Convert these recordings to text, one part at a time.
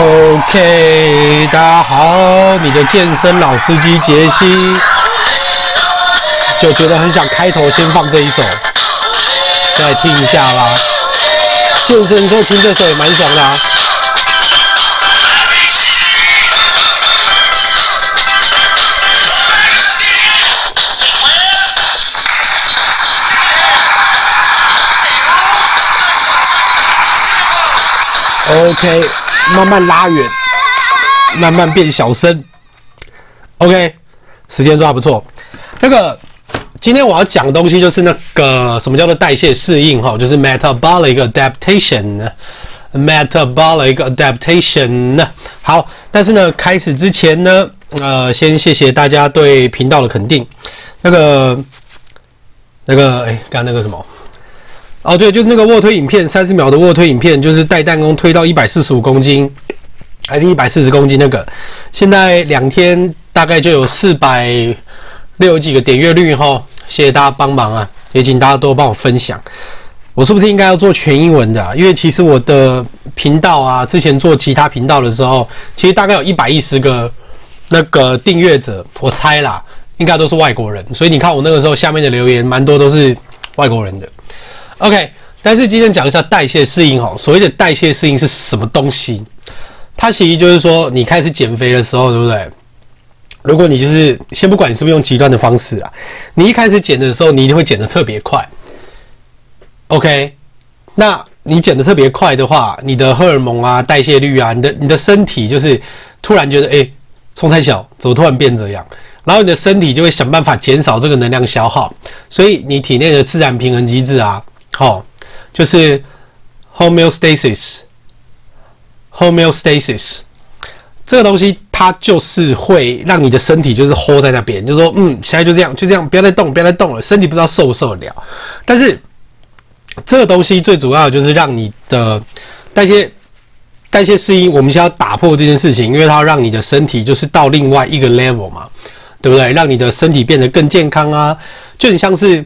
OK，大家好，你的健身老司机杰西就觉得很想开头先放这一首，再听一下啦。健身的时候听这首也蛮爽的啊。OK，慢慢拉远，慢慢变小声。OK，时间抓不错。那个今天我要讲的东西就是那个什么叫做代谢适应哈，就是 metabolic adaptation，metabolic adaptation。好，但是呢，开始之前呢，呃，先谢谢大家对频道的肯定。那个，那个，哎，刚刚那个什么？哦，对，就是那个卧推影片，三十秒的卧推影片，就是带弹弓推到一百四十五公斤，还是一百四十公斤那个，现在两天大概就有四百六几个点阅率哈，谢谢大家帮忙啊，也请大家多帮我分享。我是不是应该要做全英文的啊？因为其实我的频道啊，之前做其他频道的时候，其实大概有一百一十个那个订阅者，我猜啦，应该都是外国人，所以你看我那个时候下面的留言，蛮多都是外国人的。OK，但是今天讲一下代谢适应哈。所谓的代谢适应是什么东西？它其实就是说，你开始减肥的时候，对不对？如果你就是先不管你是不是用极端的方式啊，你一开始减的时候，你一定会减得特别快。OK，那你减得特别快的话，你的荷尔蒙啊、代谢率啊，你的你的身体就是突然觉得，哎，冲太小怎么突然变这样？然后你的身体就会想办法减少这个能量消耗，所以你体内的自然平衡机制啊。哦，就是 homeostasis，homeostasis 这个东西，它就是会让你的身体就是 hold 在那边，就说，嗯，现在就这样，就这样，不要再动，不要再动了，身体不知道受不受得了。但是这个东西最主要的就是让你的代谢代谢适应，我们先要打破这件事情，因为它要让你的身体就是到另外一个 level 嘛，对不对？让你的身体变得更健康啊，就很像是。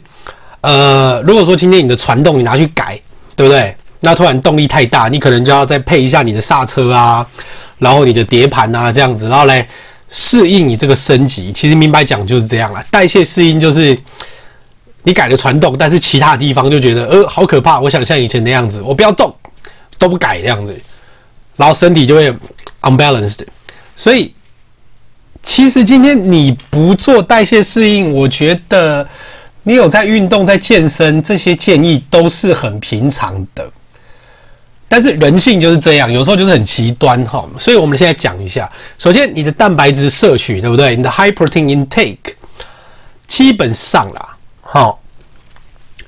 呃，如果说今天你的传动你拿去改，对不对？那突然动力太大，你可能就要再配一下你的刹车啊，然后你的碟盘啊这样子，然后来适应你这个升级。其实明白讲就是这样啦，代谢适应就是你改了传动，但是其他地方就觉得呃好可怕，我想像以前那样子，我不要动，都不改这样子，然后身体就会 unbalanced。所以其实今天你不做代谢适应，我觉得。你有在运动、在健身，这些建议都是很平常的。但是人性就是这样，有时候就是很极端哈。所以我们现在讲一下，首先你的蛋白质摄取，对不对？你的 high protein intake，基本上啦，哈，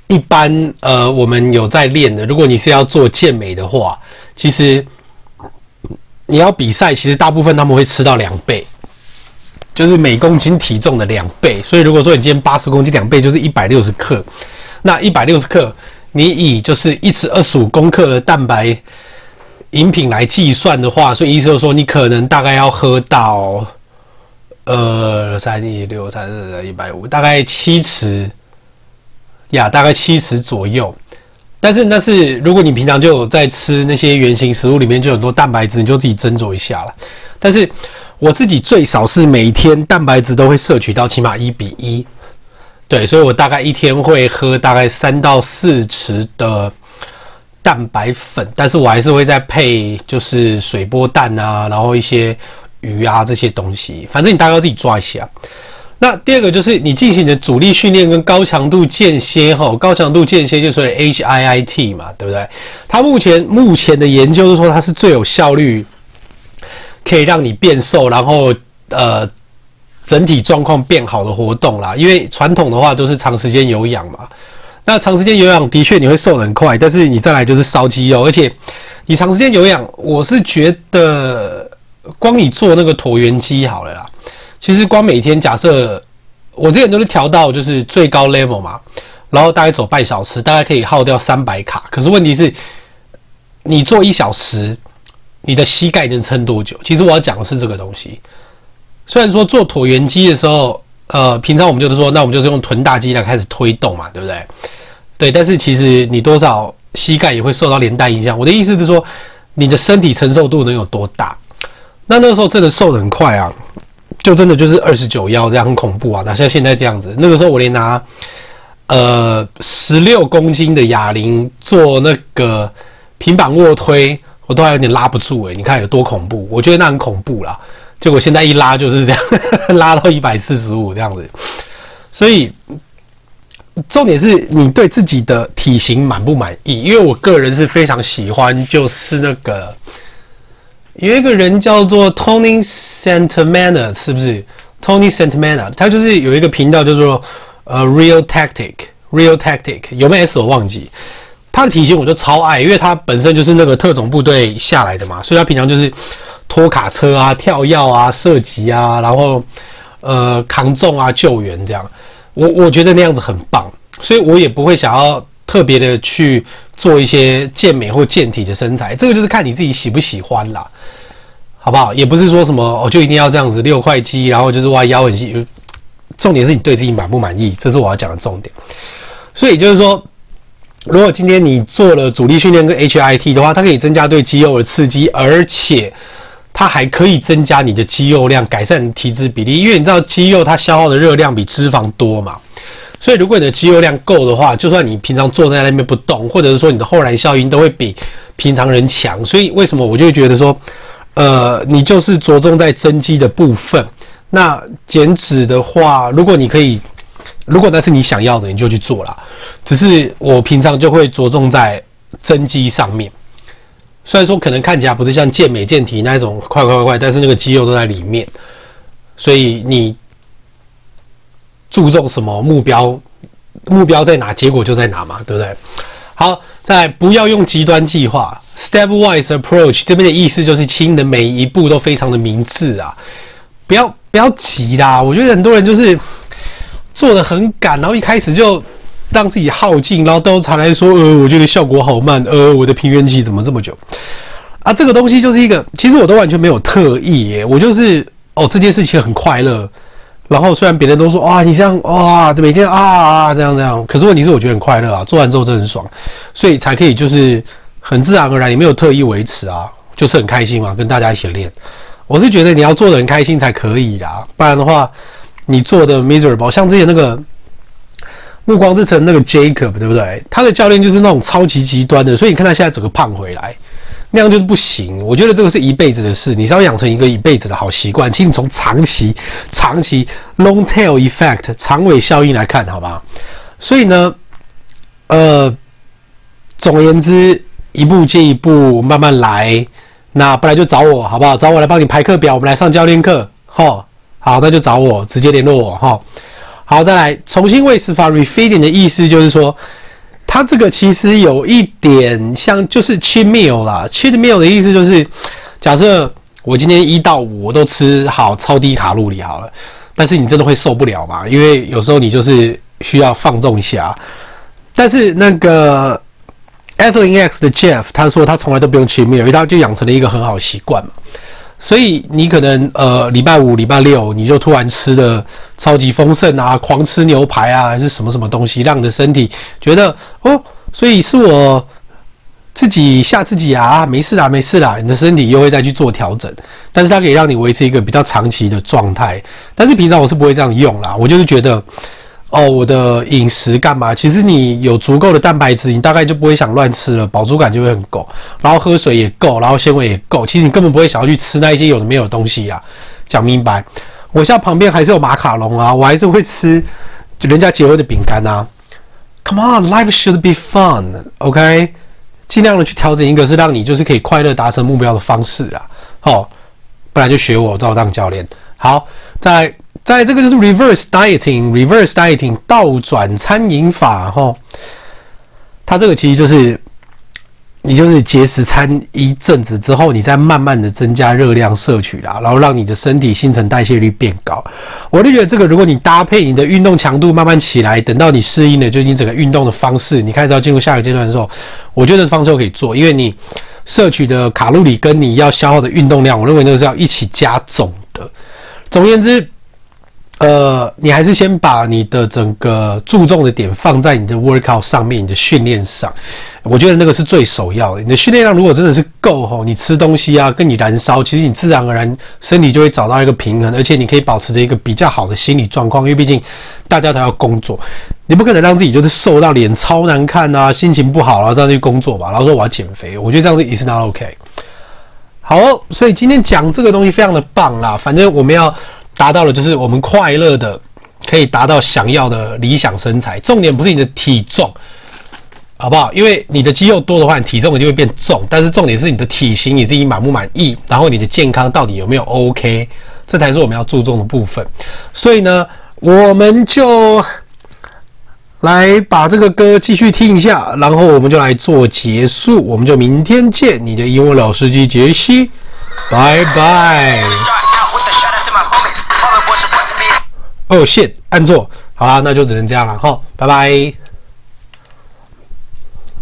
一般呃，我们有在练的。如果你是要做健美的话，其实你要比赛，其实大部分他们会吃到两倍。就是每公斤体重的两倍，所以如果说你今天八十公斤，两倍就是一百六十克。那一百六十克，你以就是一匙二十五公克的蛋白饮品来计算的话，所以意思就是说，你可能大概要喝到呃三一六三四一百五，大概七匙呀，大概七匙左右。但是那是如果你平常就有在吃那些原型食物，里面就很多蛋白质，你就自己斟酌一下了。但是我自己最少是每天蛋白质都会摄取到起码一比一，对，所以我大概一天会喝大概三到四匙的蛋白粉，但是我还是会再配就是水波蛋啊，然后一些鱼啊这些东西，反正你大概要自己抓一下。那第二个就是你进行的阻力训练跟高强度间歇哈，高强度间歇就是说的 HIIT 嘛，对不对？它目前目前的研究是说它是最有效率。可以让你变瘦，然后呃整体状况变好的活动啦。因为传统的话都是长时间有氧嘛，那长时间有氧的确你会瘦很快，但是你再来就是烧肌肉，而且你长时间有氧，我是觉得光你做那个椭圆机好了啦。其实光每天假设我之前都是调到就是最高 level 嘛，然后大概走半小时，大概可以耗掉三百卡。可是问题是，你做一小时。你的膝盖能撑多久？其实我要讲的是这个东西。虽然说做椭圆机的时候，呃，平常我们就是说，那我们就是用臀大肌来开始推动嘛，对不对？对，但是其实你多少膝盖也会受到连带影响。我的意思是说，你的身体承受度能有多大？那那个时候真的瘦得很快啊，就真的就是二十九腰这样很恐怖啊。哪像现在这样子？那个时候我连拿呃十六公斤的哑铃做那个平板卧推，我都还有点拉不住诶、你看有多恐怖？我觉得那很恐怖啦。结果现在一拉就是这样，拉到一百四十五这样子。所以重点是你对自己的体型满不满意？因为我个人是非常喜欢，就是那个。有一个人叫做 Tony Santamaner，是不是 Tony Santamaner？他就是有一个频道叫做呃 Real Tactic，Real Tactic 有没有 S 我忘记。他的体型我就超爱，因为他本身就是那个特种部队下来的嘛，所以他平常就是拖卡车啊、跳跃啊、射击啊，然后呃扛重啊、救援这样。我我觉得那样子很棒，所以我也不会想要特别的去做一些健美或健体的身材，这个就是看你自己喜不喜欢啦。好不好？也不是说什么哦，就一定要这样子六块肌，然后就是哇腰很细。重点是你对自己满不满意，这是我要讲的重点。所以就是说，如果今天你做了阻力训练跟 H I T 的话，它可以增加对肌肉的刺激，而且它还可以增加你的肌肉量，改善体脂比例。因为你知道肌肉它消耗的热量比脂肪多嘛，所以如果你的肌肉量够的话，就算你平常坐在那边不动，或者是说你的后燃效应都会比平常人强。所以为什么我就会觉得说？呃，你就是着重在增肌的部分。那减脂的话，如果你可以，如果那是你想要的，你就去做啦。只是我平常就会着重在增肌上面。虽然说可能看起来不是像健美健体那种快快快快，但是那个肌肉都在里面。所以你注重什么目标，目标在哪，结果就在哪嘛，对不对？好，再不要用极端计划。Stepwise approach 这边的意思就是，亲的每一步都非常的明智啊，不要不要急啦。我觉得很多人就是做得很赶，然后一开始就让自己耗尽，然后都才来说，呃，我觉得效果好慢，呃，我的平原期怎么这么久啊？这个东西就是一个，其实我都完全没有特意耶，我就是哦，这件事情很快乐。然后虽然别人都说哇，你这样哇，这每天啊啊这样这样，可是问题是我觉得很快乐啊，做完之后真的很爽，所以才可以就是。很自然而然，也没有特意维持啊，就是很开心嘛，跟大家一起练。我是觉得你要做的很开心才可以啦，不然的话，你做的 miserable。像之前那个《暮光之城》那个 Jacob，对不对？他的教练就是那种超级极端的，所以你看他现在整个胖回来，那样就是不行。我觉得这个是一辈子的事，你是要养成一个一辈子的好习惯。请你从长期、长期 long tail effect 长尾效应来看，好吧？所以呢，呃，总而言之。一步接一步，慢慢来。那不然就找我，好不好？找我来帮你排课表，我们来上教练课。好，好，那就找我，直接联络我。哈，好，再来重新喂食法。Refeeding 的意思就是说，它这个其实有一点像，就是 cheat meal 啦。cheat meal 的意思就是，假设我今天一到五我都吃好超低卡路里好了，但是你真的会受不了嘛？因为有时候你就是需要放纵一下。但是那个。Athlean X 的 Jeff 他说他从来都不用 cheat meal，因为他就养成了一个很好习惯嘛。所以你可能呃礼拜五、礼拜六你就突然吃的超级丰盛啊，狂吃牛排啊，还是什么什么东西，让你的身体觉得哦，所以是我自己吓自己啊，没事啦，没事啦，你的身体又会再去做调整，但是它可以让你维持一个比较长期的状态。但是平常我是不会这样用啦，我就是觉得。哦，我的饮食干嘛？其实你有足够的蛋白质，你大概就不会想乱吃了，饱足感就会很够，然后喝水也够，然后纤维也够。其实你根本不会想要去吃那一些有的没有的东西、啊。讲明白，我现在旁边还是有马卡龙啊，我还是会吃人家结婚的饼干啊。Come on, life should be fun, OK？尽量的去调整一个是让你就是可以快乐达成目标的方式啊。好、哦，不然就学我，照当教练。好，再。再这个就是 reverse dieting，reverse dieting 倒转餐饮法哈，它这个其实就是你就是节食餐一阵子之后，你再慢慢的增加热量摄取啦，然后让你的身体新陈代谢率变高。我就觉得这个，如果你搭配你的运动强度慢慢起来，等到你适应了，就你整个运动的方式，你开始要进入下一个阶段的时候，我觉得方式都可以做，因为你摄取的卡路里跟你要消耗的运动量，我认为那个是要一起加总的。总而言之。呃，你还是先把你的整个注重的点放在你的 workout 上面，你的训练上，我觉得那个是最首要的。你的训练量如果真的是够吼，你吃东西啊，跟你燃烧，其实你自然而然身体就会找到一个平衡，而且你可以保持着一个比较好的心理状况，因为毕竟大家都要工作，你不可能让自己就是瘦到脸超难看啊，心情不好然后这样去工作吧，然后说我要减肥，我觉得这样子也是 not OK。好，所以今天讲这个东西非常的棒啦，反正我们要。达到了，就是我们快乐的，可以达到想要的理想身材。重点不是你的体重，好不好？因为你的肌肉多的话，你体重就会变重。但是重点是你的体型，你自己满不满意？然后你的健康到底有没有 OK？这才是我们要注重的部分。所以呢，我们就来把这个歌继续听一下，然后我们就来做结束。我们就明天见，你的英文老司机杰西，拜拜。哦，，shit，，按错，好啦，那就只能这样了哈，拜拜。